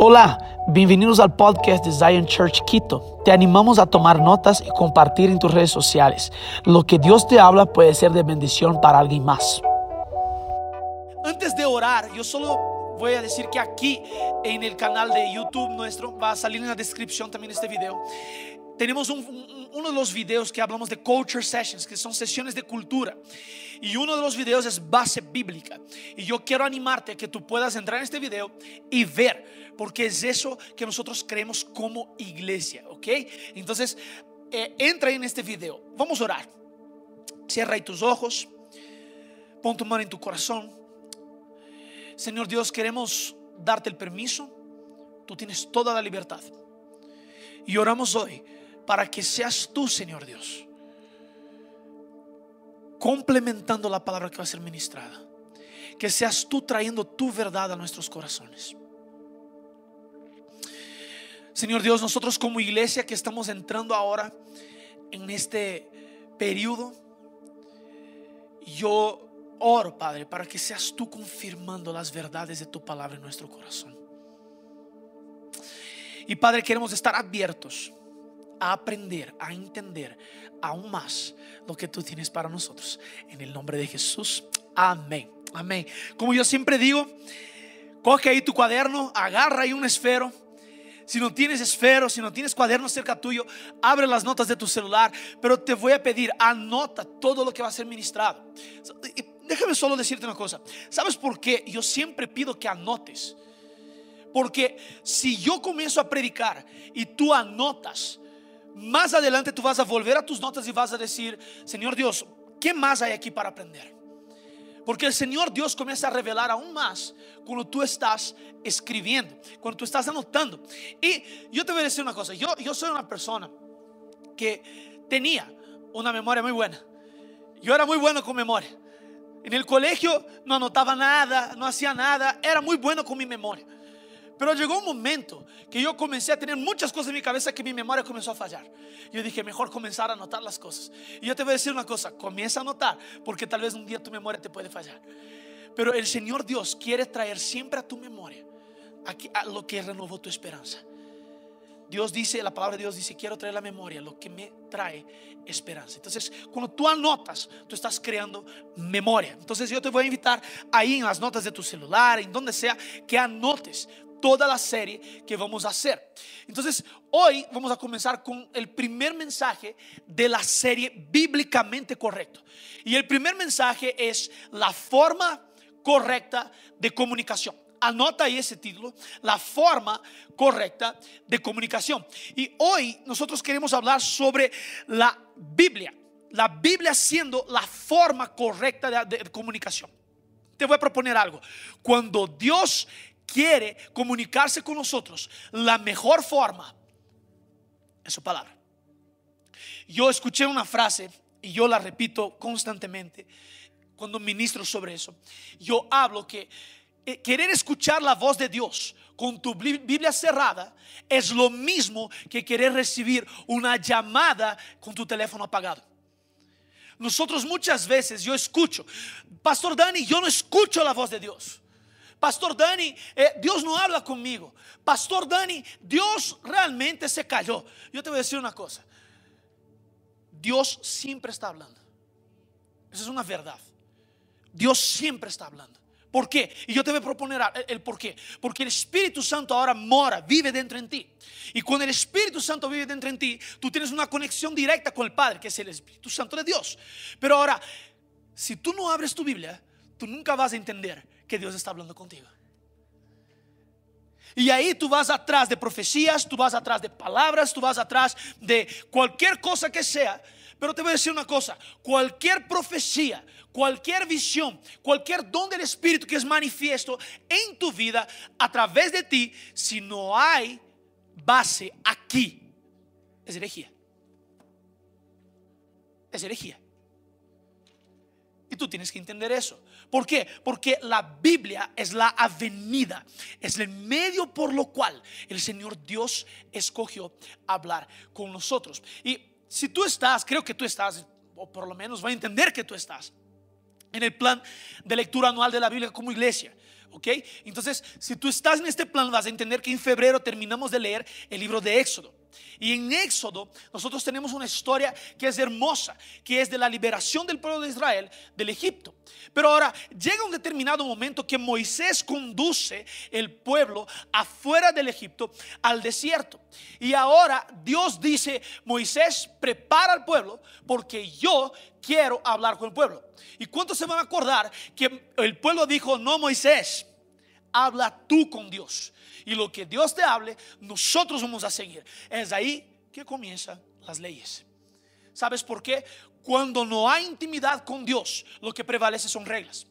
Hola, bienvenidos al podcast de Zion Church Quito. Te animamos a tomar notas y compartir en tus redes sociales. Lo que Dios te habla puede ser de bendición para alguien más. Antes de orar, yo solo voy a decir que aquí en el canal de YouTube nuestro va a salir en la descripción también este video. Tenemos uno de los videos que hablamos de culture sessions, que son sesiones de cultura. Y uno de los videos es base bíblica. Y yo quiero animarte a que tú puedas entrar en este video y ver, porque es eso que nosotros creemos como iglesia, ¿ok? Entonces, eh, entra en este video. Vamos a orar. Cierra ahí tus ojos. Pon tu mano en tu corazón. Señor Dios, queremos darte el permiso. Tú tienes toda la libertad. Y oramos hoy para que seas tú, Señor Dios, complementando la palabra que va a ser ministrada. Que seas tú trayendo tu verdad a nuestros corazones. Señor Dios, nosotros como iglesia que estamos entrando ahora en este periodo, yo oro, Padre, para que seas tú confirmando las verdades de tu palabra en nuestro corazón. Y Padre, queremos estar abiertos a aprender, a entender aún más lo que tú tienes para nosotros. En el nombre de Jesús, amén. Amén. Como yo siempre digo, coge ahí tu cuaderno, agarra ahí un esfero. Si no tienes esfero, si no tienes cuaderno cerca tuyo, abre las notas de tu celular. Pero te voy a pedir, anota todo lo que va a ser ministrado. Déjame solo decirte una cosa. ¿Sabes por qué? Yo siempre pido que anotes. Porque si yo comienzo a predicar y tú anotas, más adelante tú vas a volver a tus notas y vas a decir, Señor Dios, ¿qué más hay aquí para aprender? Porque el Señor Dios comienza a revelar aún más cuando tú estás escribiendo, cuando tú estás anotando. Y yo te voy a decir una cosa, yo, yo soy una persona que tenía una memoria muy buena. Yo era muy bueno con memoria. En el colegio no anotaba nada, no hacía nada, era muy bueno con mi memoria. Pero llegó un momento que yo comencé a tener muchas cosas en mi cabeza que mi memoria comenzó a fallar. Yo dije, mejor comenzar a anotar las cosas. Y yo te voy a decir una cosa, comienza a anotar, porque tal vez un día tu memoria te puede fallar. Pero el Señor Dios quiere traer siempre a tu memoria lo que renovó tu esperanza. Dios dice, la palabra de Dios dice, quiero traer la memoria, lo que me trae esperanza. Entonces, cuando tú anotas, tú estás creando memoria. Entonces, yo te voy a invitar ahí en las notas de tu celular, en donde sea, que anotes toda la serie que vamos a hacer. Entonces, hoy vamos a comenzar con el primer mensaje de la serie bíblicamente correcto. Y el primer mensaje es la forma correcta de comunicación. Anota ahí ese título, la forma correcta de comunicación. Y hoy nosotros queremos hablar sobre la Biblia. La Biblia siendo la forma correcta de, de comunicación. Te voy a proponer algo. Cuando Dios quiere comunicarse con nosotros, la mejor forma es su palabra. Yo escuché una frase y yo la repito constantemente cuando ministro sobre eso. Yo hablo que eh, querer escuchar la voz de Dios con tu Biblia cerrada es lo mismo que querer recibir una llamada con tu teléfono apagado. Nosotros muchas veces yo escucho, Pastor Dani, yo no escucho la voz de Dios. Pastor Dani, eh, Dios no habla conmigo. Pastor Dani, Dios realmente se cayó. Yo te voy a decir una cosa. Dios siempre está hablando. Esa es una verdad. Dios siempre está hablando. ¿Por qué? Y yo te voy a proponer el, por qué. Porque el Espíritu Santo ahora mora, vive dentro en ti. Y cuando el Espíritu Santo vive dentro en ti, tú tienes una conexión directa con el Padre, que es el Espíritu Santo de Dios. Pero ahora, si tú no abres tu Biblia, tú nunca vas a entender que Dios está hablando contigo. Y ahí tú vas atrás de profecías, tú vas atrás de palabras, tú vas atrás de cualquier cosa que sea. Pero te voy a decir una cosa, cualquier profecía, cualquier visión, cualquier don del Espíritu que es manifiesto en tu vida a través de ti, si no hay base aquí, es herejía. Es herejía. Y tú tienes que entender eso. ¿Por qué? Porque la Biblia es la avenida, es el medio por lo cual el Señor Dios escogió hablar con nosotros. Y si tú estás, creo que tú estás, o por lo menos va a entender que tú estás en el plan de lectura anual de la Biblia como iglesia. ¿Ok? Entonces, si tú estás en este plan, vas a entender que en febrero terminamos de leer el libro de Éxodo. Y en Éxodo nosotros tenemos una historia que es hermosa, que es de la liberación del pueblo de Israel del Egipto. Pero ahora llega un determinado momento que Moisés conduce el pueblo afuera del Egipto al desierto. Y ahora Dios dice, Moisés, prepara al pueblo porque yo quiero hablar con el pueblo. ¿Y cuántos se van a acordar que el pueblo dijo, no Moisés, habla tú con Dios? y lo que Dios te hable, nosotros vamos a seguir. Es ahí que comienzan las leyes. ¿Sabes por qué? Cuando no hay intimidad con Dios, lo que prevalece son reglas.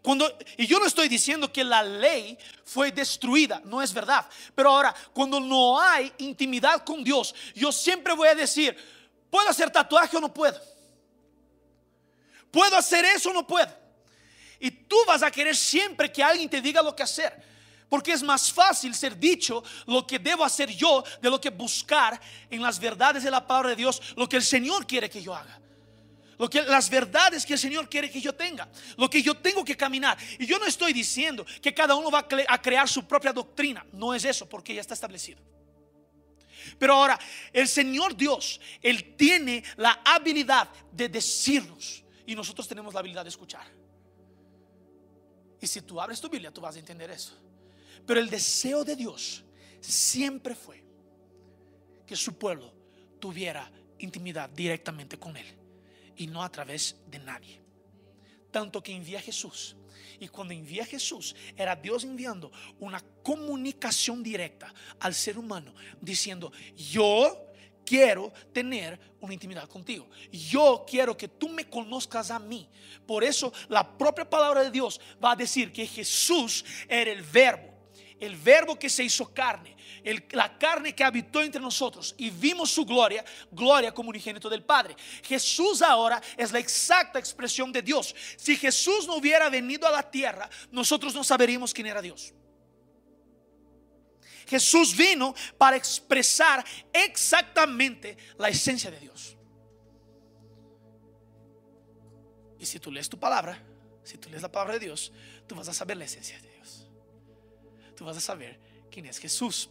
Cuando, y yo no estoy diciendo que la ley fue destruida, no es verdad. Pero ahora, cuando no hay intimidad con Dios, yo siempre voy a decir, ¿puedo hacer tatuaje o no puedo? ¿Puedo hacer eso o no puedo? Y tú vas a querer siempre que alguien te diga lo que hacer. Porque es más fácil ser dicho lo que debo hacer yo de lo que buscar en las verdades de la palabra de Dios lo que el Señor quiere que yo haga. Lo que las verdades que el Señor quiere que yo tenga, lo que yo tengo que caminar. Y yo no estoy diciendo que cada uno va a crear su propia doctrina, no es eso, porque ya está establecido. Pero ahora, el Señor Dios, Él tiene la habilidad de decirnos y nosotros tenemos la habilidad de escuchar. Y si tú abres tu Biblia, tú vas a entender eso. Pero el deseo de Dios siempre fue que su pueblo tuviera intimidad directamente con Él y no a través de nadie. Tanto que envía a Jesús. Y cuando envía a Jesús, era Dios enviando una comunicación directa al ser humano, diciendo, yo quiero tener una intimidad contigo. Yo quiero que tú me conozcas a mí. Por eso la propia palabra de Dios va a decir que Jesús era el verbo el verbo que se hizo carne, la carne que habitó entre nosotros y vimos su gloria, gloria como unigénito del Padre. Jesús ahora es la exacta expresión de Dios. Si Jesús no hubiera venido a la tierra, nosotros no saberíamos quién era Dios. Jesús vino para expresar exactamente la esencia de Dios. Y si tú lees tu palabra, si tú lees la palabra de Dios, tú vas a saber la esencia de Dios tú vas a saber quién es Jesús.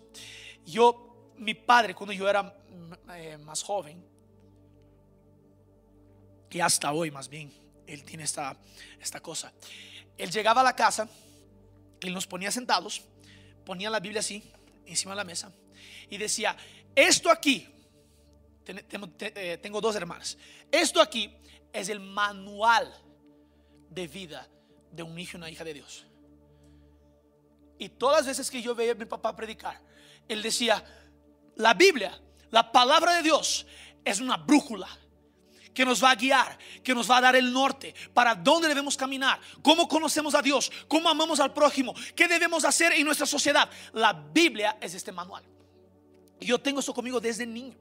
Yo, mi padre, cuando yo era eh, más joven, y hasta hoy más bien, él tiene esta, esta cosa. Él llegaba a la casa, él nos ponía sentados, ponía la Biblia así, encima de la mesa, y decía, esto aquí, eh, tengo dos hermanas, esto aquí es el manual de vida de un hijo y una hija de Dios. Y todas las veces que yo veía a mi papá predicar, él decía, la Biblia, la palabra de Dios, es una brújula que nos va a guiar, que nos va a dar el norte, para dónde debemos caminar, cómo conocemos a Dios, cómo amamos al prójimo, qué debemos hacer en nuestra sociedad. La Biblia es este manual. Yo tengo eso conmigo desde niño.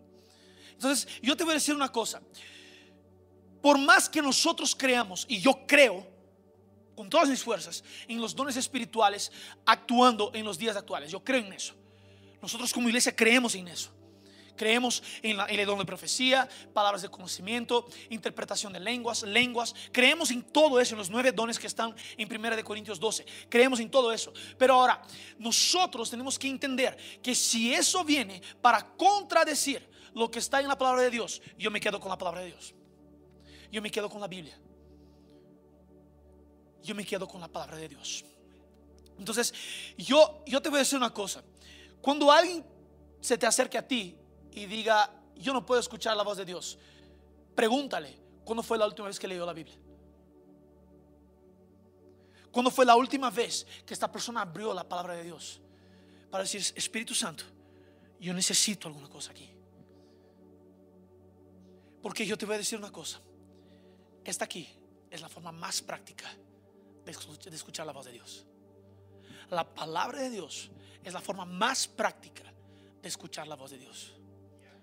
Entonces, yo te voy a decir una cosa. Por más que nosotros creamos, y yo creo, con todas mis fuerzas en los dones espirituales actuando en los días actuales. Yo creo en eso. Nosotros como iglesia creemos en eso. Creemos en, la, el don de profecía, palabras de conocimiento, interpretación de lenguas, lenguas. Creemos en todo eso, en los nueve dones que están en 1 de Corintios 12. Creemos en todo eso. Pero ahora, nosotros tenemos que entender que si eso viene para contradecir lo que está en la palabra de Dios, yo me quedo con la palabra de Dios. Yo me quedo con la Biblia yo me quedo con la palabra de Dios. Entonces, yo, yo te voy a decir una cosa. Cuando alguien se te acerque a ti y diga, yo no puedo escuchar la voz de Dios, pregúntale, ¿cuándo fue la última vez que leyó la Biblia? ¿Cuándo fue la última vez que esta persona abrió la palabra de Dios? Para decir, Espíritu Santo, yo necesito alguna cosa aquí. Porque yo te voy a decir una cosa. Esta aquí es la forma más práctica de escuchar la voz de Dios. La palabra de Dios es la forma más práctica de escuchar la voz de Dios.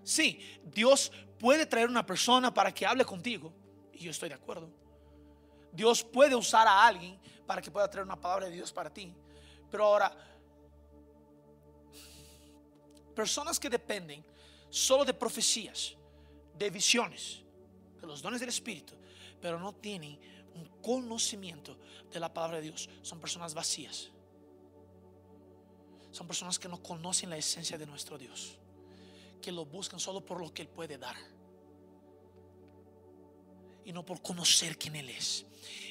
Sí, Dios puede traer una persona para que hable contigo, y yo estoy de acuerdo. Dios puede usar a alguien para que pueda traer una palabra de Dios para ti. Pero ahora, personas que dependen solo de profecías, de visiones, de los dones del Espíritu, pero no tienen un conocimiento de la palabra de Dios son personas vacías. Son personas que no conocen la esencia de nuestro Dios, que lo buscan solo por lo que Él puede dar y no por conocer quién Él es.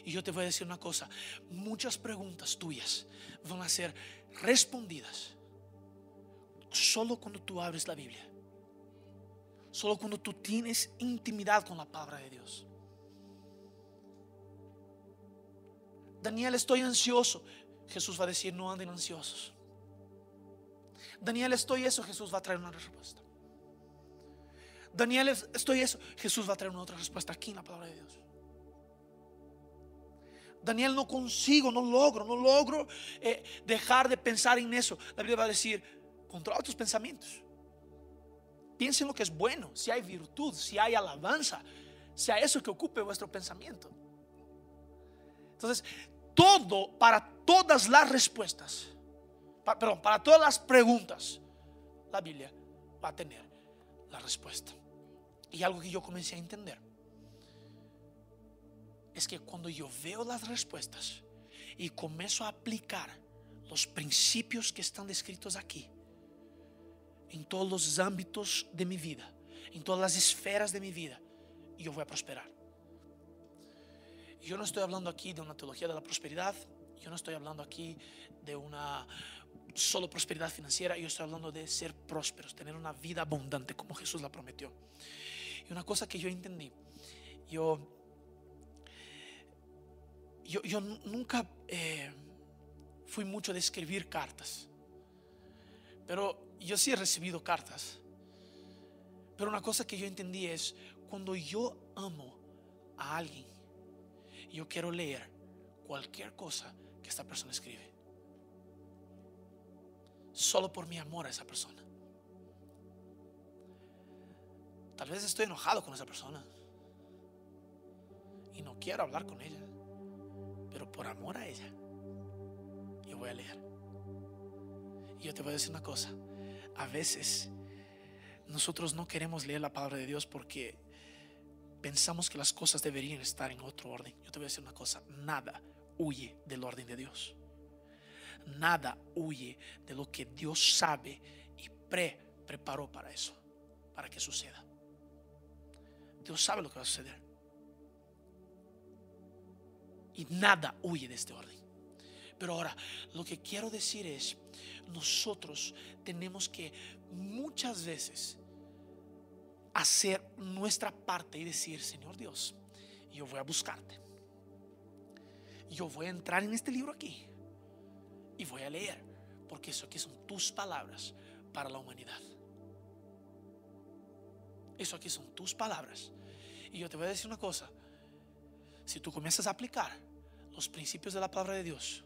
Y yo te voy a decir una cosa, muchas preguntas tuyas van a ser respondidas solo cuando tú abres la Biblia, solo cuando tú tienes intimidad con la palabra de Dios. Daniel, estoy ansioso. Jesús va a decir, no anden ansiosos. Daniel, estoy eso. Jesús va a traer una respuesta. Daniel, estoy eso. Jesús va a traer una otra respuesta aquí en la palabra de Dios. Daniel, no consigo, no logro, no logro eh, dejar de pensar en eso. La Biblia va a decir, controla tus pensamientos. Piensa en lo que es bueno, si hay virtud, si hay alabanza, sea eso que ocupe vuestro pensamiento. Entonces, todo, para todas las respuestas, perdón, para todas las preguntas, la Biblia va a tener la respuesta. Y algo que yo comencé a entender es que cuando yo veo las respuestas y comienzo a aplicar los principios que están descritos aquí, en todos los ámbitos de mi vida, en todas las esferas de mi vida, yo voy a prosperar. Yo no estoy hablando aquí de una teología de la prosperidad, yo no estoy hablando aquí de una solo prosperidad financiera, yo estoy hablando de ser prósperos, tener una vida abundante como Jesús la prometió. Y una cosa que yo entendí, yo, yo, nunca eh, fui mucho de escribir cartas, pero yo sí he recibido cartas. Pero una cosa que yo entendí es, cuando yo amo a alguien, yo quiero leer cualquier cosa que esta persona escribe. Solo por mi amor a esa persona. Tal vez estoy enojado con esa persona. Y no quiero hablar con ella. Pero por amor a ella, yo voy a leer. Y yo te voy a decir una cosa. A veces nosotros no queremos leer la palabra de Dios porque pensamos que las cosas deberían estar en otro orden. Yo te voy a decir una cosa, nada huye del orden de Dios. Nada huye de lo que Dios sabe y pre preparó para eso, para que suceda. Dios sabe lo que va a suceder. Y nada huye de este orden. Pero ahora, lo que quiero decir es, nosotros tenemos que muchas veces hacer nuestra parte y decir, Señor Dios, yo voy a buscarte. Yo voy a entrar en este libro aquí y voy a leer, porque eso aquí son tus palabras para la humanidad. Eso aquí son tus palabras. Y yo te voy a decir una cosa, si tú comienzas a aplicar los principios de la palabra de Dios,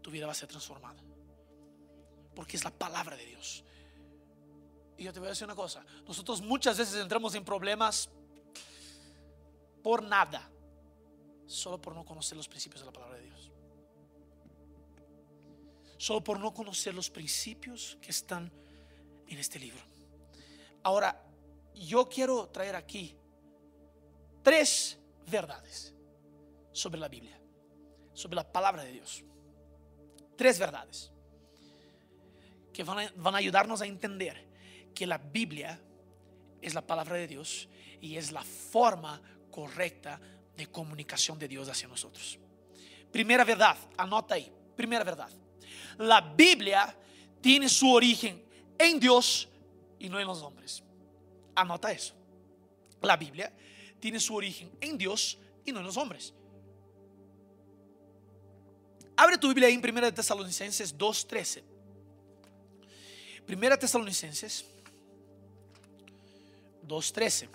tu vida va a ser transformada. Porque es la palabra de Dios. Y yo te voy a decir una cosa, nosotros muchas veces entramos en problemas por nada, solo por no conocer los principios de la palabra de Dios. Solo por no conocer los principios que están en este libro. Ahora, yo quiero traer aquí tres verdades sobre la Biblia, sobre la palabra de Dios. Tres verdades que van a, ayudarnos a entender que la Biblia es la palabra de Dios y es la forma correcta de comunicación de Dios hacia nosotros. Primera verdad, anota ahí, primera verdad. La Biblia tiene su origen en Dios y no en los hombres. Anota eso. La Biblia tiene su origen en Dios y no en los hombres. Abre tu Biblia ahí en 1 Tesalonicenses 2.13. Primera Tesalonicenses 2.13.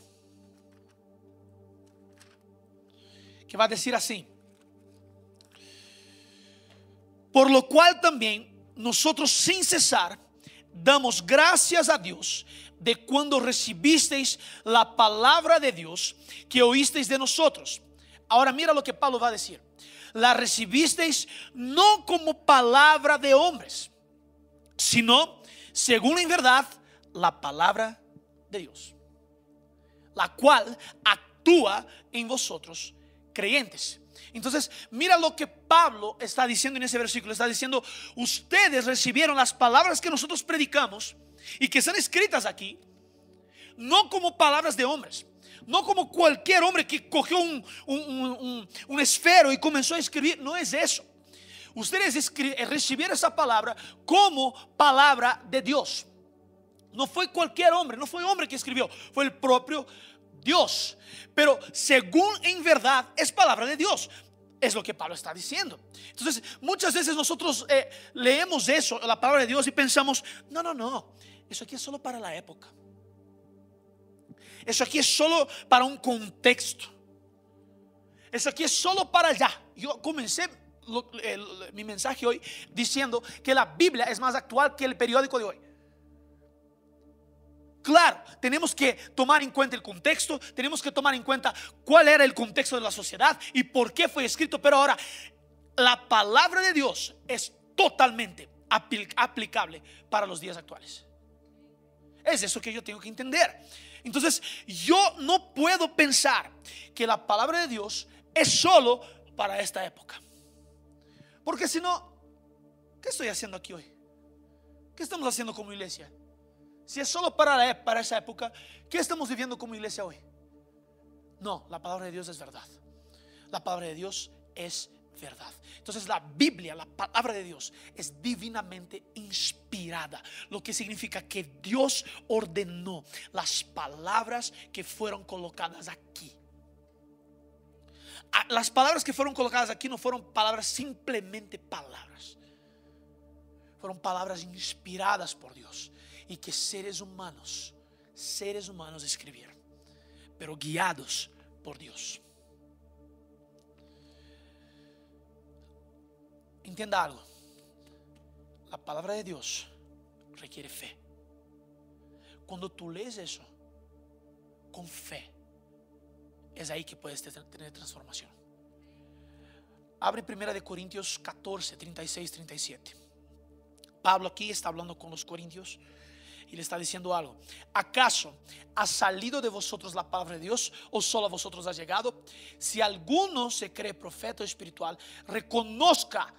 Que va a decir así. Por lo cual también nosotros sin cesar damos gracias a Dios de cuando recibisteis la palabra de Dios que oísteis de nosotros. Ahora mira lo que Pablo va a decir. La recibisteis no como palabra de hombres, sino según en verdad la palabra de Dios la cual actúa en vosotros creyentes. Entonces, mira lo que Pablo está diciendo en ese versículo. Está diciendo, ustedes recibieron las palabras que nosotros predicamos y que están escritas aquí, no como palabras de hombres, no como cualquier hombre que cogió un, un, esfero y comenzó a escribir, no es eso. Ustedes recibieron esa palabra como palabra de Dios. No fue cualquier hombre, no fue hombre que escribió, fue el propio Dios. Pero según en verdad es palabra de Dios. Es lo que Pablo está diciendo. Entonces, muchas veces nosotros eh, leemos eso, la palabra de Dios, y pensamos, no, no, no, eso aquí es solo para la época. Eso aquí es solo para un contexto. Eso aquí es solo para allá. Yo comencé mi mensaje hoy diciendo que la Biblia es más actual que el periódico de hoy. Claro, tenemos que tomar en cuenta el contexto, tenemos que tomar en cuenta cuál era el contexto de la sociedad y por qué fue escrito, pero ahora la palabra de Dios es totalmente aplicable para los días actuales. Es eso que yo tengo que entender. Entonces, yo no puedo pensar que la palabra de Dios es solo para esta época. Porque si no, ¿qué estoy haciendo aquí hoy? ¿Qué estamos haciendo como iglesia? Si es solo para, para esa época, ¿qué estamos viviendo como iglesia hoy? No, la palabra de Dios es verdad. La palabra de Dios es verdad. Entonces la Biblia, la palabra de Dios, es divinamente inspirada, lo que significa que Dios ordenó las palabras que fueron colocadas aquí. Ah, las palabras que fueron colocadas aquí no fueron palabras simplemente palabras. Fueron palabras inspiradas por Dios y que seres humanos, seres humanos escribieron, pero guiados por Dios. Entienda algo, la palabra de Dios requiere fe. Cuando tú lees eso con fe, es ahí que puedes tener transformación. Abre primera de Corintios 14, 36, 37. Pablo aquí está hablando con los corintios y le está diciendo algo. ¿Acaso ha salido de vosotros la palabra de Dios o solo a vosotros ha llegado? Si alguno se cree profeta espiritual, reconozca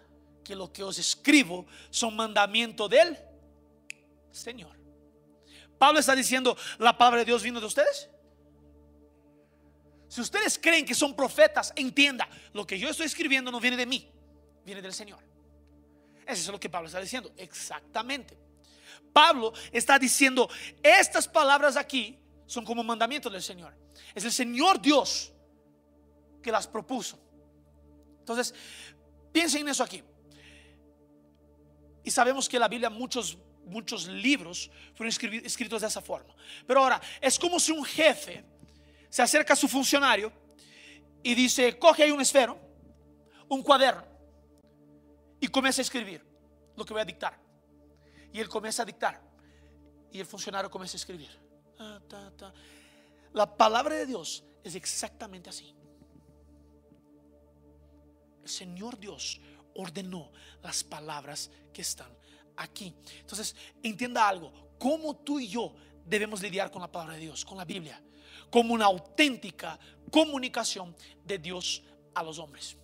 que lo que os escribo son mandamiento del Señor. Pablo está diciendo, ¿la palabra de Dios vino de ustedes? Si ustedes creen que son profetas, entienda, lo que yo estoy escribiendo no viene de mí, viene del Señor. Eso es lo que Pablo está diciendo, exactamente. Pablo está diciendo, estas palabras aquí son como mandamientos del Señor. Es el Señor Dios que las propuso. Entonces, piensen en eso aquí. Y sabemos que la Biblia, muchos, muchos libros fueron escritos de esa forma. Pero ahora, es como si un jefe se acerca a su funcionario y dice, coge ahí un esfero, un cuaderno, y comienza a escribir lo que voy a dictar. Y él comienza a dictar. Y el funcionario comienza a escribir. La palabra de Dios es exactamente así. El Señor Dios ordenó las palabras que están aquí. Entonces, entienda algo. ¿Cómo tú y yo debemos lidiar con la palabra de Dios, con la Biblia? Como una auténtica comunicación de Dios a los hombres.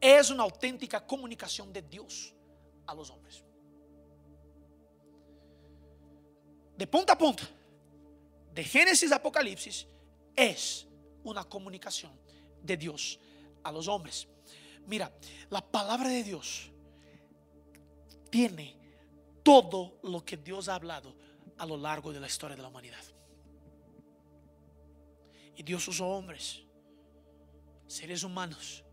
Es una auténtica comunicación de Dios a los hombres. De punta a punta, de Génesis a Apocalipsis, es una comunicación de Dios a los hombres. Mira, la palabra de Dios tiene todo lo que Dios ha hablado a lo largo de la historia de la humanidad. Y Dios usó hombres, seres humanos,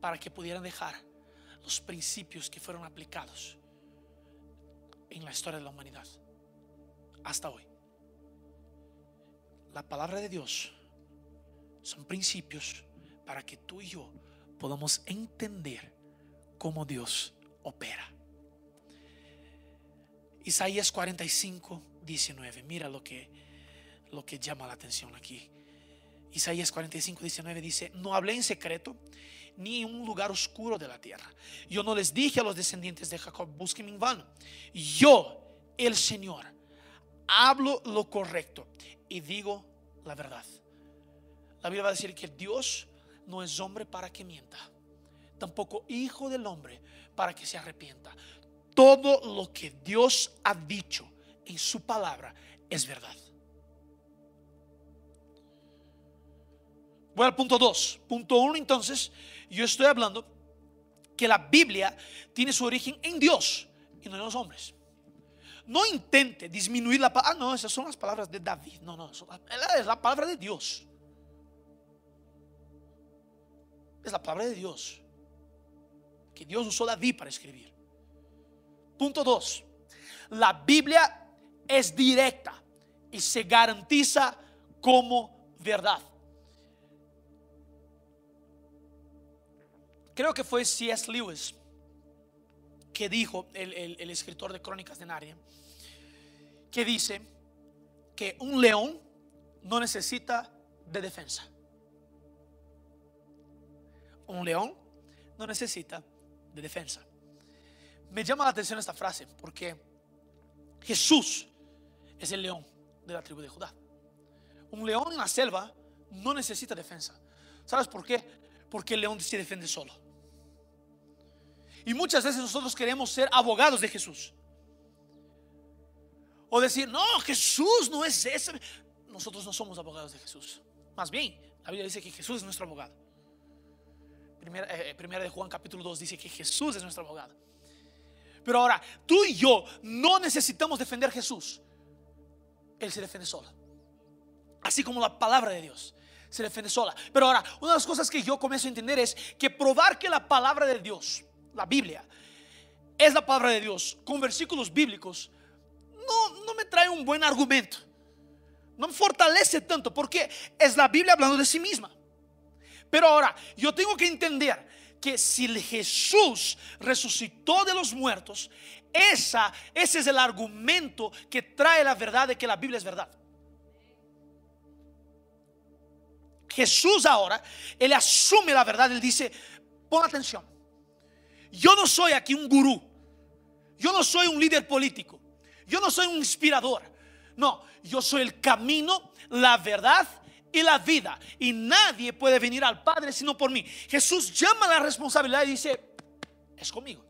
para que pudieran dejar los principios que fueron aplicados en la historia de la humanidad hasta hoy. La palabra de Dios son principios para que tú y yo podamos entender cómo Dios opera. Isaías 45, 19. Mira lo que, lo que llama la atención aquí. Isaías 45, 19 dice, no hablé en secreto ni en un lugar oscuro de la tierra. Yo no les dije a los descendientes de Jacob, busquen en vano. Yo, el Señor, hablo lo correcto y digo la verdad. La Biblia va a decir que Dios no es hombre para que mienta, tampoco hijo del hombre para que se arrepienta. Todo lo que Dios ha dicho en su palabra es verdad. Voy al punto 2. Punto 1 entonces, yo estoy hablando que la Biblia tiene su origen en Dios y no en los hombres. No intente disminuir la palabra. Ah, no, esas son las palabras de David. No, no, es la palabra de Dios. Es la palabra de Dios. Que Dios usó David para escribir. Punto 2. La Biblia es directa y se garantiza como verdad. Creo que fue C.S. Lewis que dijo, el, escritor de Crónicas de Narnia, que dice que un león no necesita de defensa. Un león no necesita de defensa. Me llama la atención esta frase porque Jesús es el león de la tribu de Judá. Un león en la selva no necesita defensa. ¿Sabes por qué? Porque el león se defiende solo. Y muchas veces nosotros queremos ser abogados de Jesús. O decir, no, Jesús no es ese. Nosotros no somos abogados de Jesús. Más bien, la Biblia dice que Jesús es nuestro abogado. Primera, eh, primera de Juan capítulo 2 dice que Jesús es nuestro abogado. Pero ahora, tú y yo no necesitamos defender a Jesús. Él se defiende sola. Así como la palabra de Dios se defiende sola. Pero ahora, una de las cosas que yo comienzo a entender es que probar que la palabra de Dios la Biblia, es la palabra de Dios con versículos bíblicos, no, no me trae un buen argumento. No me fortalece tanto porque es la Biblia hablando de sí misma. Pero ahora, yo tengo que entender que si Jesús resucitó de los muertos, esa, ese es el argumento que trae la verdad de que la Biblia es verdad. Jesús ahora, Él asume la verdad, Él dice, pon atención, yo no soy aquí un gurú. Yo no soy un líder político. Yo no soy un inspirador. No, yo soy el camino, la verdad y la vida. Y nadie puede venir al Padre sino por mí. Jesús llama la responsabilidad y dice, es conmigo.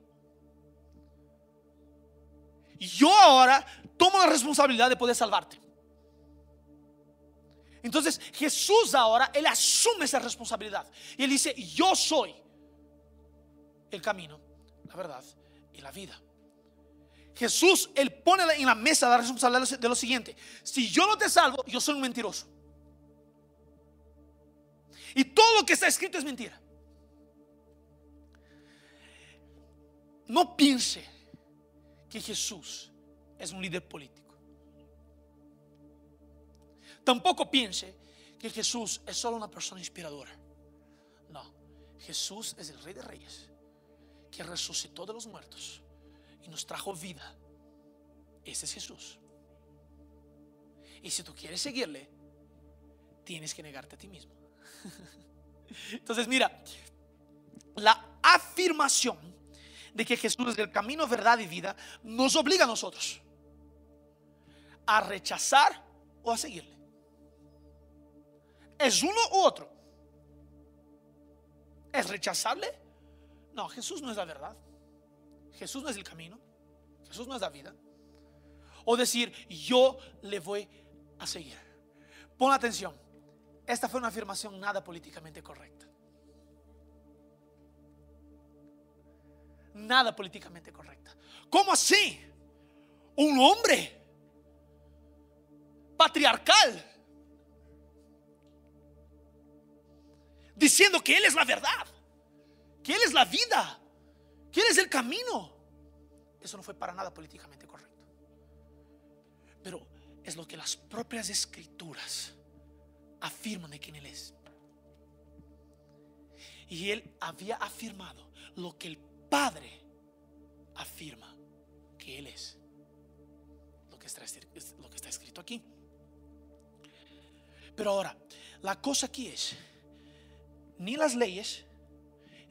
Yo ahora tomo la responsabilidad de poder salvarte. Entonces Jesús ahora, Él asume esa responsabilidad. Y Él dice, yo soy el camino, la verdad y la vida. Jesús, Él pone en la mesa la responsabilidad de lo siguiente. Si yo no te salvo, yo soy un mentiroso. Y todo lo que está escrito es mentira. No piense que Jesús es un líder político. Tampoco piense que Jesús es solo una persona inspiradora. No, Jesús es el Rey de Reyes que resucitó de los muertos y nos trajo vida. Ese es Jesús. Y si tú quieres seguirle, tienes que negarte a ti mismo. Entonces, mira, la afirmación de que Jesús es el camino, verdad y vida nos obliga a nosotros a rechazar o a seguirle. Es uno u otro. Es rechazable no, Jesús no es la verdad. Jesús no es el camino. Jesús no es la vida. O decir, yo le voy a seguir. Pon atención. Esta fue una afirmación nada políticamente correcta. Nada políticamente correcta. ¿Cómo así? Un hombre patriarcal diciendo que Él es la verdad que Él es la vida, que Él es el camino. Eso no fue para nada políticamente correcto. Pero es lo que las propias escrituras afirman de quién Él es. Y Él había afirmado lo que el Padre afirma que Él es. Lo que está, lo que está escrito aquí. Pero ahora, la cosa aquí es, ni las leyes,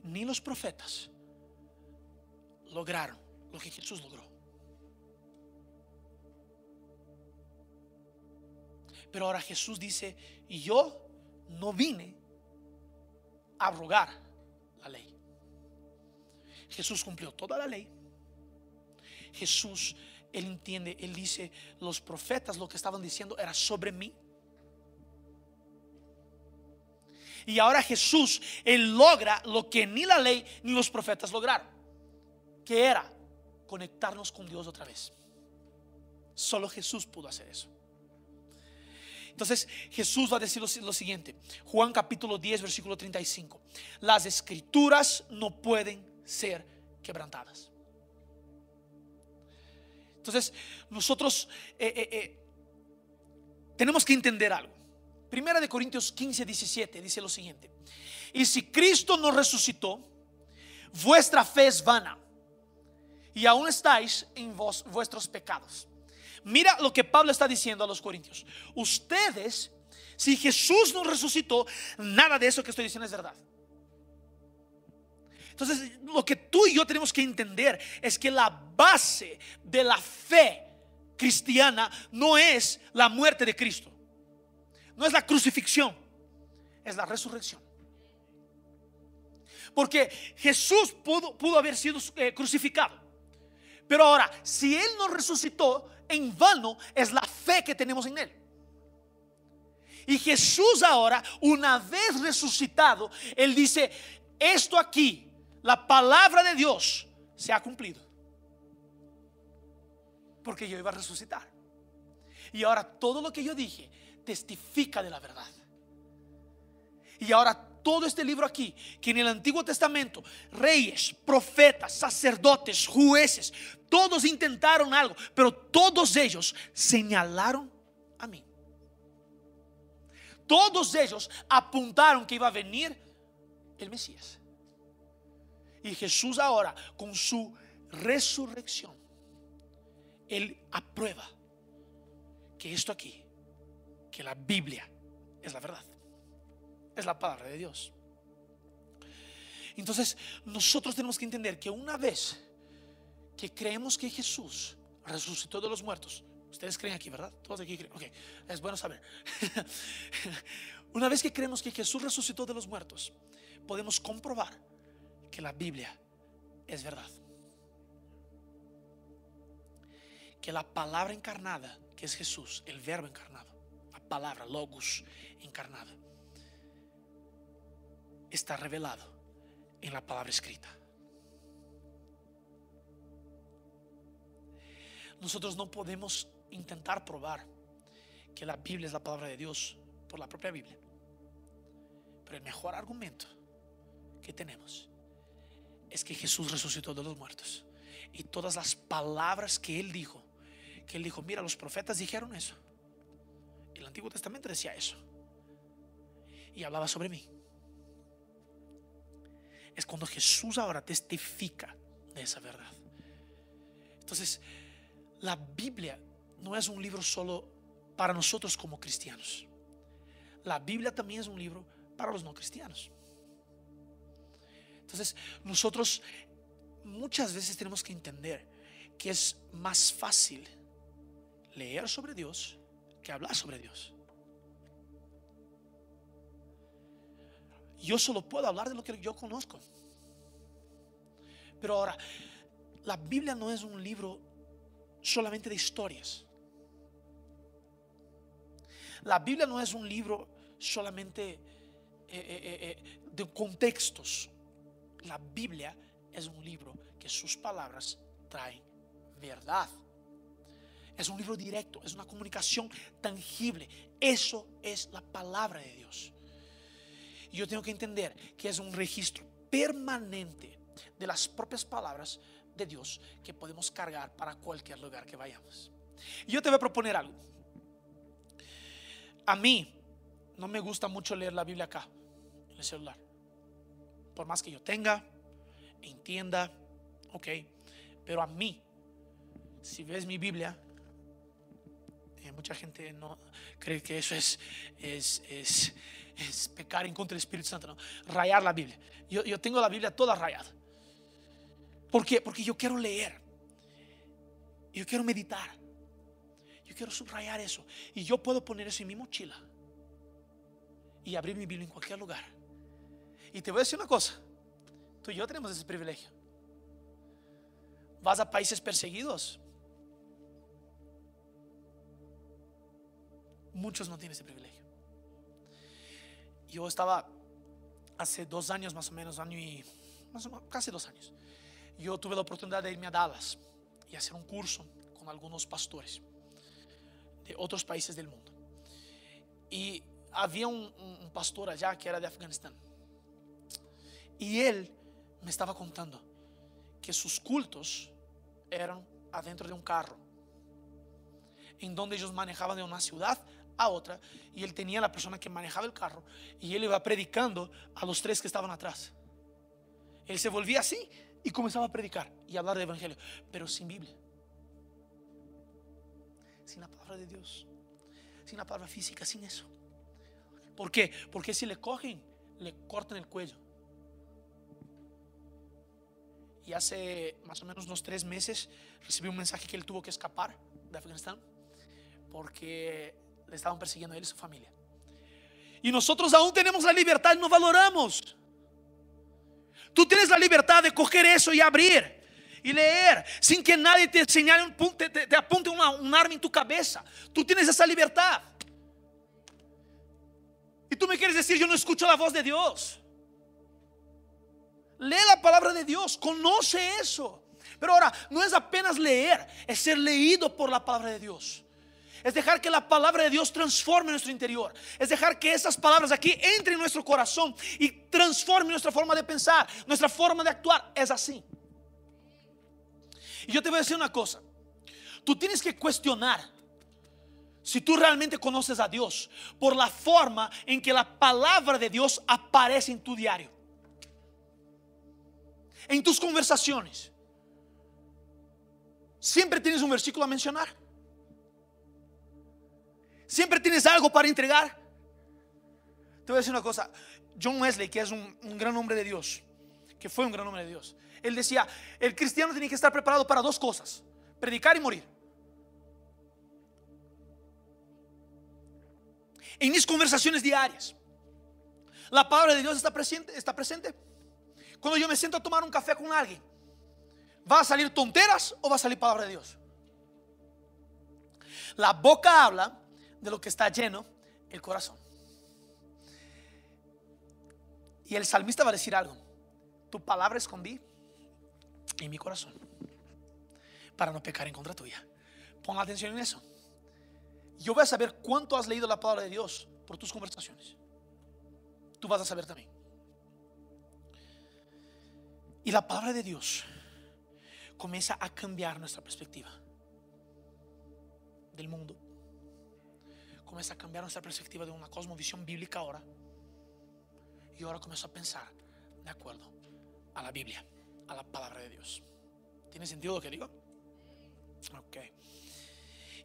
ni los profetas lograron lo que Jesús logró. Pero ahora Jesús dice, y yo no vine a abrogar la ley. Jesús cumplió toda la ley. Jesús, Él entiende, Él dice, los profetas lo que estaban diciendo era sobre mí. Y ahora Jesús, Él logra lo que ni la ley ni los profetas lograron. Que era conectarnos con Dios otra vez. Solo Jesús pudo hacer eso. Entonces Jesús va a decir lo, siguiente. Juan capítulo 10, versículo 35. Las escrituras no pueden ser quebrantadas. Entonces nosotros eh, eh, eh, tenemos que entender algo. Primera de Corintios 15, 17 dice lo siguiente. Y si Cristo no resucitó, vuestra fe es vana y aún estáis en vos, vuestros pecados. Mira lo que Pablo está diciendo a los corintios. Ustedes, si Jesús no resucitó, nada de eso que estoy diciendo es verdad. Entonces, lo que tú y yo tenemos que entender es que la base de la fe cristiana no es la muerte de Cristo. No es la crucifixión, es la resurrección. Porque Jesús pudo, haber sido eh, crucificado. Pero ahora, si Él no resucitó, en vano es la fe que tenemos en Él. Y Jesús ahora, una vez resucitado, Él dice, esto aquí, la palabra de Dios, se ha cumplido. Porque yo iba a resucitar. Y ahora todo lo que yo dije testifica de la verdad. Y ahora todo este libro aquí, que en el Antiguo Testamento, reyes, profetas, sacerdotes, jueces, todos intentaron algo, pero todos ellos señalaron a mí. Todos ellos apuntaron que iba a venir el Mesías. Y Jesús ahora, con su resurrección, Él aprueba que esto aquí que la Biblia es la verdad. Es la palabra de Dios. Entonces, nosotros tenemos que entender que una vez que creemos que Jesús resucitó de los muertos, ustedes creen aquí, ¿verdad? Todos aquí creen. Ok, es bueno saber. una vez que creemos que Jesús resucitó de los muertos, podemos comprobar que la Biblia es verdad. Que la palabra encarnada, que es Jesús, el verbo encarnado, palabra, logos encarnada, está revelado en la palabra escrita. Nosotros no podemos intentar probar que la Biblia es la palabra de Dios por la propia Biblia. Pero el mejor argumento que tenemos es que Jesús resucitó de los muertos. Y todas las palabras que Él dijo, que Él dijo, mira, los profetas dijeron eso. El Antiguo Testamento decía eso. Y hablaba sobre mí. Es cuando Jesús ahora testifica de esa verdad. Entonces, la Biblia no es un libro solo para nosotros como cristianos. La Biblia también es un libro para los no cristianos. Entonces, nosotros muchas veces tenemos que entender que es más fácil leer sobre Dios que hablar sobre Dios. Yo solo puedo hablar de lo que yo conozco. Pero ahora, la Biblia no es un libro solamente de historias. La Biblia no es un libro solamente eh, eh, eh, de contextos. La Biblia es un libro que sus palabras traen verdad. Es un libro directo, es una comunicación tangible. Eso es la palabra de Dios. Yo tengo que entender que es un registro permanente de las propias palabras de Dios que podemos cargar para cualquier lugar que vayamos. Yo te voy a proponer algo. A mí no me gusta mucho leer la Biblia acá, en el celular. Por más que yo tenga, entienda, ok. Pero a mí, si ves mi Biblia, mucha gente no cree que eso es, es, es, pecar en contra del Espíritu Santo. Rayar la Biblia. Yo, yo tengo la Biblia toda rayada. ¿Por qué? Porque yo quiero leer. Yo quiero meditar. Yo quiero subrayar eso. Y yo puedo poner eso en mi mochila. y abrir mi Biblia en cualquier lugar. Y te voy a decir una cosa, tú y yo tenemos ese privilegio. Vas a países perseguidos. Muchos no tienen ese privilegio. Yo estaba hace dos años más o menos, año y más o menos, casi dos años. Yo tuve la oportunidad de irme a Dallas y hacer un curso con algunos pastores de otros países del mundo. Y había un, un pastor allá que era de Afganistán. Y él me estaba contando que sus cultos eran adentro de un carro, en donde ellos manejaban de una ciudad a otra, y él tenía la persona que manejaba el carro, y él iba predicando a los tres que estaban atrás. Él se volvía así y comenzaba a predicar y hablar de evangelio, pero sin Biblia, sin la palabra de Dios, sin la palabra física, sin eso. ¿Por qué? Porque si le cogen, le cortan el cuello. Y hace más o menos unos tres meses recibí un mensaje que él tuvo que escapar de Afganistán porque le estaban persiguiendo a él y su familia. Y nosotros aún tenemos la libertad y no valoramos. Tú tienes la libertad de coger eso y abrir y leer sin que nadie te señale un punto, te, te apunte un arma en tu cabeza. Tú tienes esa libertad. Y tú me quieres decir, yo no escucho la voz de Dios. Lee la palabra de Dios, conoce eso. Pero ahora, no es apenas leer, es ser leído por la palabra de Dios. Es dejar que la palabra de Dios transforme nuestro interior. Es dejar que esas palabras aquí entren en nuestro corazón y transformen nuestra forma de pensar, nuestra forma de actuar. Es así. Y yo te voy a decir una cosa. Tú tienes que cuestionar si tú realmente conoces a Dios por la forma en que la palabra de Dios aparece en tu diario en tus conversaciones. Siempre tienes un versículo a mencionar. Siempre tienes algo para entregar. Te voy a decir una cosa. John Wesley, que es un, un gran hombre de Dios, que fue un gran hombre de Dios, él decía, el cristiano tiene que estar preparado para dos cosas, predicar y morir. En mis conversaciones diarias, la palabra de Dios está presente, está presente. Cuando yo me siento a tomar un café con alguien, ¿va a salir tonteras o va a salir palabra de Dios? La boca habla de lo que está lleno el corazón. Y el salmista va a decir algo. Tu palabra escondí en mi corazón para no pecar en contra tuya. Pon atención en eso. Yo voy a saber cuánto has leído la palabra de Dios por tus conversaciones. Tú vas a saber también. Y la palabra de Dios comienza a cambiar nuestra perspectiva del mundo. Comienza a cambiar nuestra perspectiva de una cosmovisión bíblica ahora. Y ahora comienzo a pensar de acuerdo a la Biblia, a la palabra de Dios. ¿Tiene sentido lo que digo? Ok.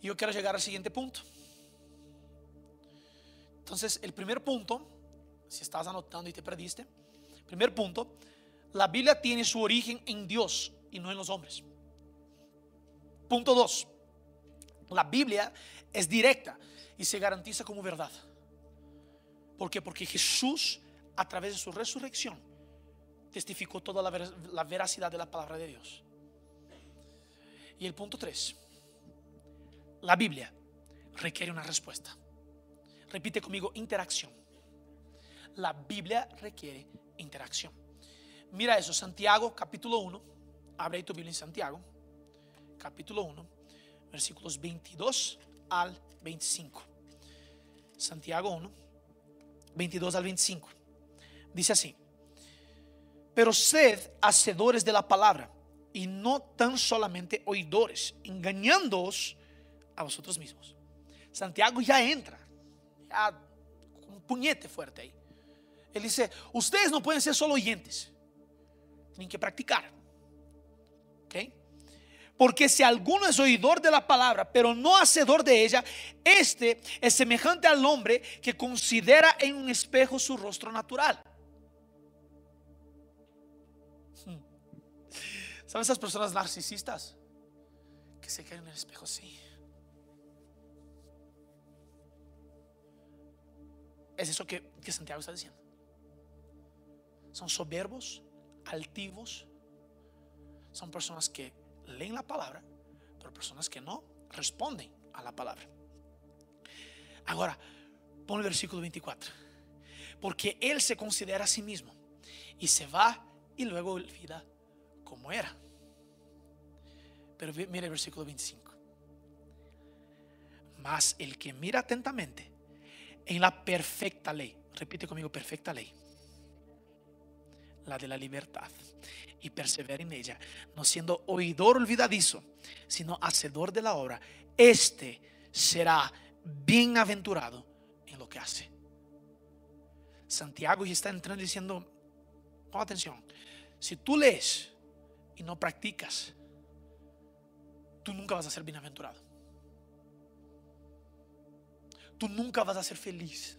Yo quiero llegar al siguiente punto. Entonces, el primer punto, si estás anotando y te perdiste, primer punto, la Biblia tiene su origen en Dios y no en los hombres. Punto 2. La Biblia es directa y se garantiza como verdad. ¿Por qué? Porque Jesús, a través de su resurrección, testificó toda la, veracidad de la palabra de Dios. Y el punto 3. La Biblia requiere una respuesta. Repite conmigo, interacción. La Biblia requiere interacción. Mira eso, Santiago capítulo 1. Abre tu Biblia en Santiago, capítulo 1, versículos 22 al 25. Santiago 1, 22 al 25. Dice así, pero sed hacedores de la palabra y no tan solamente oidores, engañándoos a vosotros mismos. Santiago ya entra, ya un puñete fuerte ahí. Él dice, ustedes no pueden ser solo oyentes tienen que practicar. Porque si alguno es oidor de la palabra, pero no hacedor de ella, este es semejante al hombre que considera en un espejo su rostro natural. Hmm. ¿Saben esas personas narcisistas? Que se quedan en el espejo así. es eso que, que Santiago está diciendo. Son soberbos, altivos, son personas que leen la palabra, pero personas que no responden a la palabra. Ahora, pon el versículo 24. Porque él se considera a sí mismo y se va y luego olvida cómo era. Pero mira el versículo 25. Mas el que mira atentamente en la perfecta ley, repite conmigo, perfecta ley, la de la libertad, y persevera en ella, no siendo oidor olvidadizo, sino hacedor de la obra, este será bienaventurado en lo que hace. Santiago ya está entrando diciendo, pon atención, si tú lees y no practicas, tú nunca vas a ser bienaventurado. Tú nunca vas a ser feliz.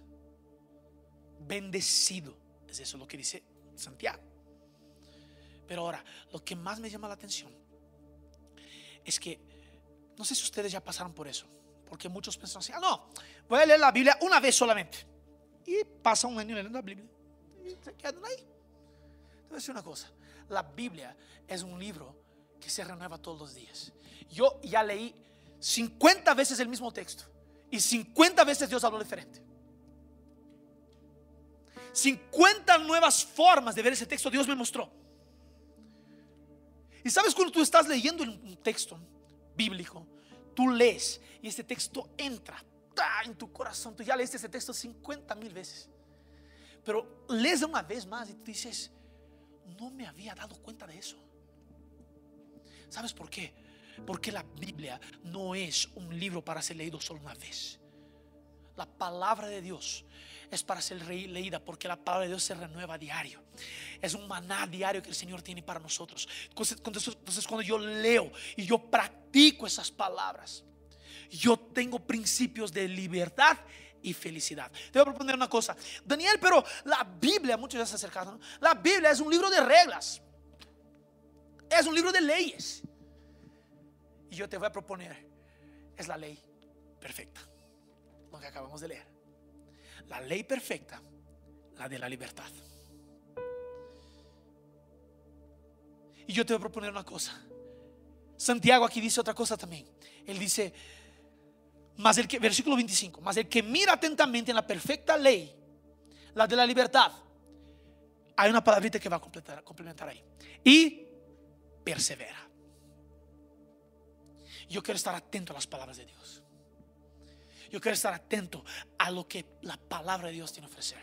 Bendecido. Es eso lo que dice Santiago. Pero ahora, lo que más me llama la atención es que, no sé si ustedes ya pasaron por eso, porque muchos piensan así, ah, no, voy a leer la Biblia una vez solamente. Y pasa un año leyendo la Biblia. Y se quedan ahí. Te una cosa, la Biblia es un libro que se renueva todos los días. Yo ya leí 50 veces el mismo texto y 50 veces Dios habló diferente. 50 nuevas formas de ver ese texto Dios me mostró. Y sabes cuando tú estás leyendo un texto bíblico, tú lees y este texto entra en tu corazón. Tú ya leíste ese texto 50 mil veces. Pero lees una vez más y tú dices, no me había dado cuenta de eso. ¿Sabes por qué? Porque la Biblia no es un libro para ser leído solo una vez. La palabra de Dios es para ser leída porque la palabra de Dios se renueva diario. Es un maná diario que el Señor tiene para nosotros. Entonces, cuando yo leo y yo practico esas palabras, yo tengo principios de libertad y felicidad. Te voy a proponer una cosa. Daniel, pero la Biblia, muchos ya se acercaron. La Biblia es un libro de reglas. Es un libro de leyes. Y yo te voy a proponer, es la ley perfecta. Lo que acabamos de leer. La ley perfecta, la de la libertad. Y yo te voy a proponer una cosa. Santiago aquí dice otra cosa también. Él dice, más el versículo 25, más el que mira atentamente en la perfecta ley, la de la libertad, hay una palabrita que va a complementar ahí. Y persevera. Yo quiero estar atento a las palabras de Dios. Yo quiero estar atento a lo que la palabra de Dios tiene que ofrecer.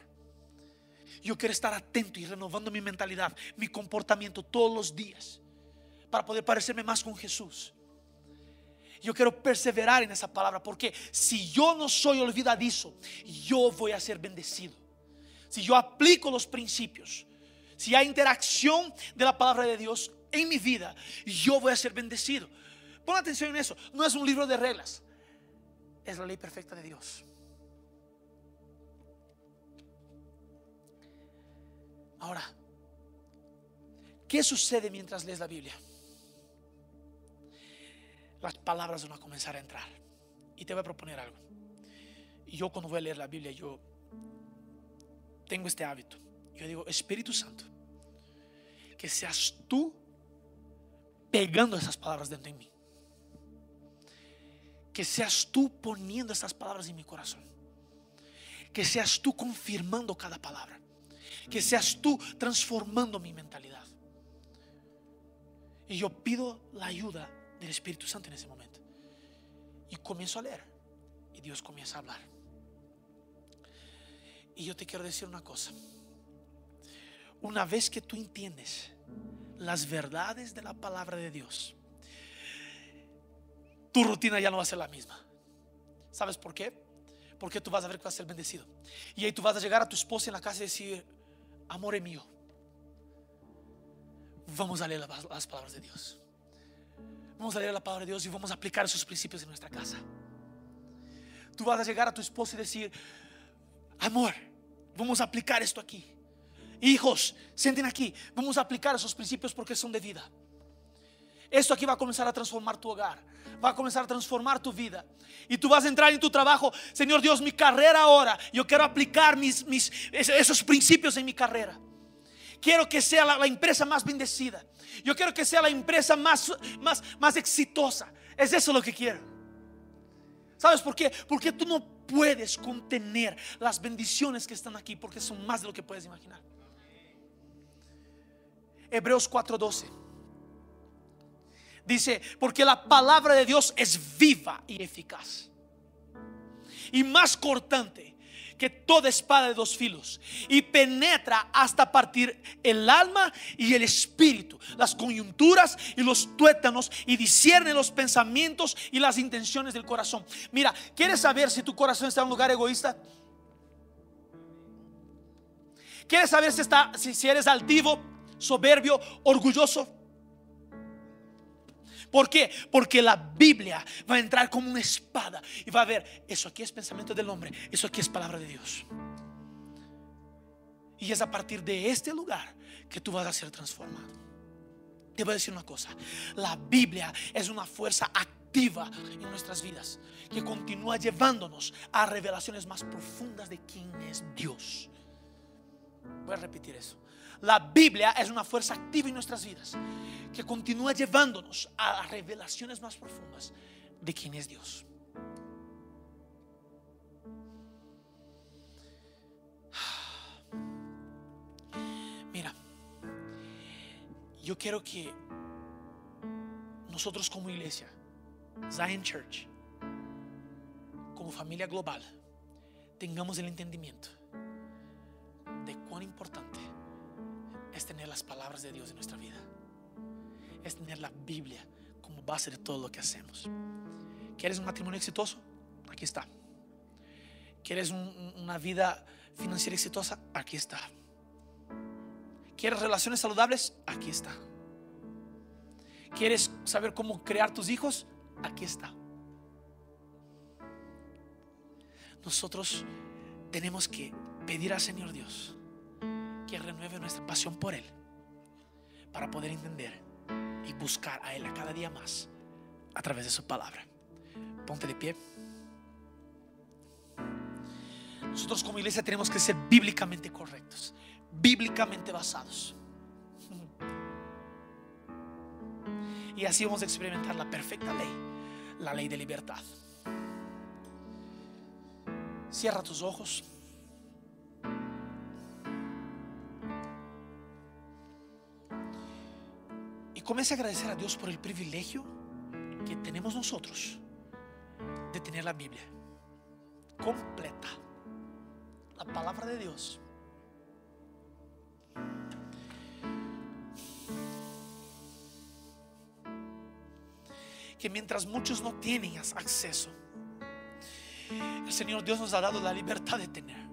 Yo quiero estar atento y renovando mi mentalidad, mi comportamiento todos los días para poder parecerme más con Jesús. Yo quiero perseverar en esa palabra porque si yo no soy olvidadizo, yo voy a ser bendecido. Si yo aplico los principios, si hay interacción de la palabra de Dios en mi vida, yo voy a ser bendecido. Pon atención en eso. No es un libro de reglas, es la ley perfecta de Dios. Ahora, ¿qué sucede mientras lees la Biblia? Las palabras van a comenzar a entrar. Y te voy a proponer algo. Yo cuando voy a leer la Biblia, yo tengo este hábito. Yo digo, Espíritu Santo, que seas tú pegando esas palabras dentro de mí. Que seas tú poniendo esas palabras en mi corazón. Que seas tú confirmando cada palabra que seas tú transformando mi mentalidad. Y yo pido la ayuda del Espíritu Santo en ese momento. Y comienzo a leer. Y Dios comienza a hablar. Y yo te quiero decir una cosa. Una vez que tú entiendes las verdades de la palabra de Dios, tu rutina ya no va a ser la misma. ¿Sabes por qué? Porque tú vas a ver que vas a ser bendecido. Y ahí tú vas a llegar a tu esposa en la casa y decir, amor mío, vamos a leer las palabras de Dios. Vamos a leer la palabra de Dios y vamos a aplicar esos principios en nuestra casa. Tú vas a llegar a tu esposo y decir, amor, vamos a aplicar esto aquí. Hijos, sienten aquí, vamos a aplicar esos principios porque son de vida. Esto aquí va a comenzar a transformar tu hogar, va a comenzar a transformar tu vida. Y tú vas a entrar en tu trabajo, Señor Dios, mi carrera ahora, yo quiero aplicar mis, mis, esos principios en mi carrera. Quiero que sea la, empresa más bendecida. Yo quiero que sea la empresa más, más, más exitosa. Es eso lo que quiero. ¿Sabes por qué? Porque tú no puedes contener las bendiciones que están aquí, porque son más de lo que puedes imaginar. Hebreos 4:12 dice, porque la palabra de Dios es viva y eficaz. Y más cortante que toda espada de dos filos y penetra hasta partir el alma y el espíritu, las coyunturas y los tuétanos y discierne los pensamientos y las intenciones del corazón. Mira, ¿quieres saber si tu corazón está en un lugar egoísta? ¿Quieres saber si, está, si, si eres altivo, soberbio, orgulloso? ¿Por qué? Porque la Biblia va a entrar como una espada y va a ver, eso aquí es pensamiento del hombre, eso aquí es palabra de Dios. Y es a partir de este lugar que tú vas a ser transformado. Te voy a decir una cosa, la Biblia es una fuerza activa en nuestras vidas que continúa llevándonos a revelaciones más profundas de quién es Dios. Voy a repetir eso. La Biblia es una fuerza activa en nuestras vidas que continúa llevándonos a revelaciones más profundas de quién es Dios. Mira, yo quiero que nosotros como iglesia, Zion Church, como familia global, tengamos el entendimiento es tener las palabras de Dios en nuestra vida es tener la Biblia como base de todo lo que hacemos. ¿Quieres un matrimonio exitoso? Aquí está. ¿Quieres una vida financiera exitosa? Aquí está. ¿Quieres relaciones saludables? Aquí está. ¿Quieres saber cómo crear tus hijos? Aquí está. Nosotros tenemos que pedir al Señor Dios renueve nuestra pasión por Él para poder entender y buscar a Él cada día más a través de su palabra. Ponte de pie. Nosotros como iglesia tenemos que ser bíblicamente correctos, bíblicamente basados. Y así vamos a experimentar la perfecta ley, la ley de libertad. Cierra tus ojos. Comience a agradecer a Dios por el privilegio que tenemos nosotros de tener la Biblia completa, la palabra de Dios. Que mientras muchos no tienen acceso, el Señor Dios nos ha dado la libertad de tener.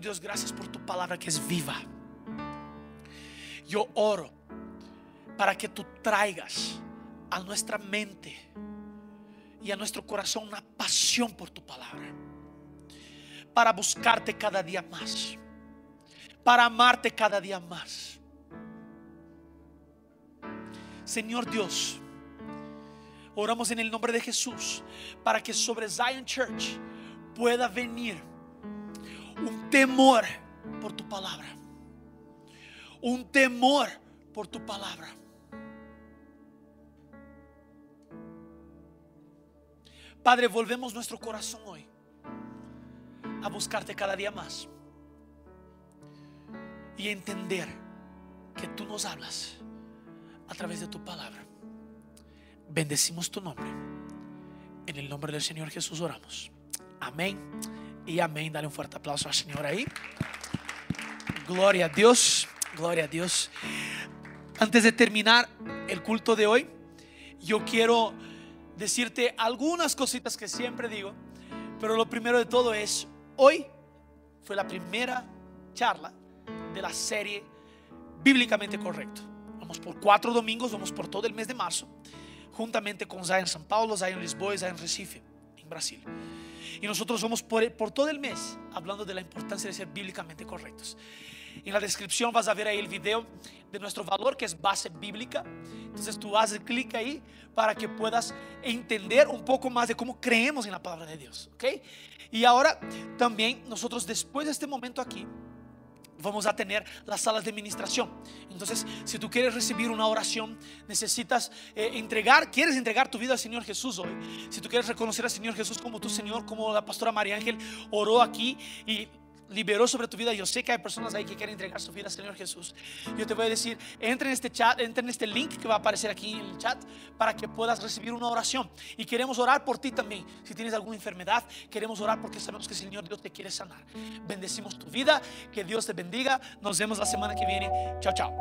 Dios, gracias por tu palabra que es viva. Yo oro para que tú traigas a nuestra mente y a nuestro corazón una pasión por tu palabra. Para buscarte cada día más. Para amarte cada día más. Señor Dios, oramos en el nombre de Jesús para que sobre Zion Church pueda venir un temor por tu palabra. Un temor por tu palabra. Padre, volvemos nuestro corazón hoy a buscarte cada día más y entender que tú nos hablas a través de tu palabra. Bendecimos tu nombre. En el nombre del Señor Jesús oramos. Amén y amén. Dale un fuerte aplauso al Señor ahí. Gloria a Dios, gloria a Dios. Antes de terminar el culto de hoy, yo quiero decirte algunas cositas que siempre digo, pero lo primero de todo es, hoy fue la primera charla de la serie Bíblicamente Correcto. Vamos por cuatro domingos, vamos por todo el mes de marzo, juntamente con Zion San Paulo, Zion Lisboa y Zion Recife, en Brasil. Y nosotros vamos por, por todo el mes hablando de la importancia de ser bíblicamente correctos. En la descripción vas a ver ahí el video de nuestro valor que es base bíblica. Entonces tú haces clic ahí para que puedas entender un poco más de cómo creemos en la palabra de Dios. ¿ok? Y ahora también nosotros después de este momento aquí vamos a tener las salas de administración. Entonces, si tú quieres recibir una oración, necesitas eh, entregar, quieres entregar tu vida al Señor Jesús hoy. Si tú quieres reconocer al Señor Jesús como tu Señor, como la pastora María Ángel oró aquí y liberó sobre tu vida. Yo sé que hay personas ahí que quieren entregar su vida al Señor Jesús. Yo te voy a decir, entra en este chat, entra en este link que va a aparecer aquí en el chat para que puedas recibir una oración. Y queremos orar por ti también. Si tienes alguna enfermedad, queremos orar porque sabemos que el Señor Dios te quiere sanar. Bendecimos tu vida, que Dios te bendiga. Nos vemos la semana que viene. Chao, chao.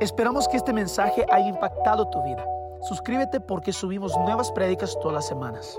Esperamos que este mensaje haya impactado tu vida. Suscríbete porque subimos nuevas prédicas todas las semanas.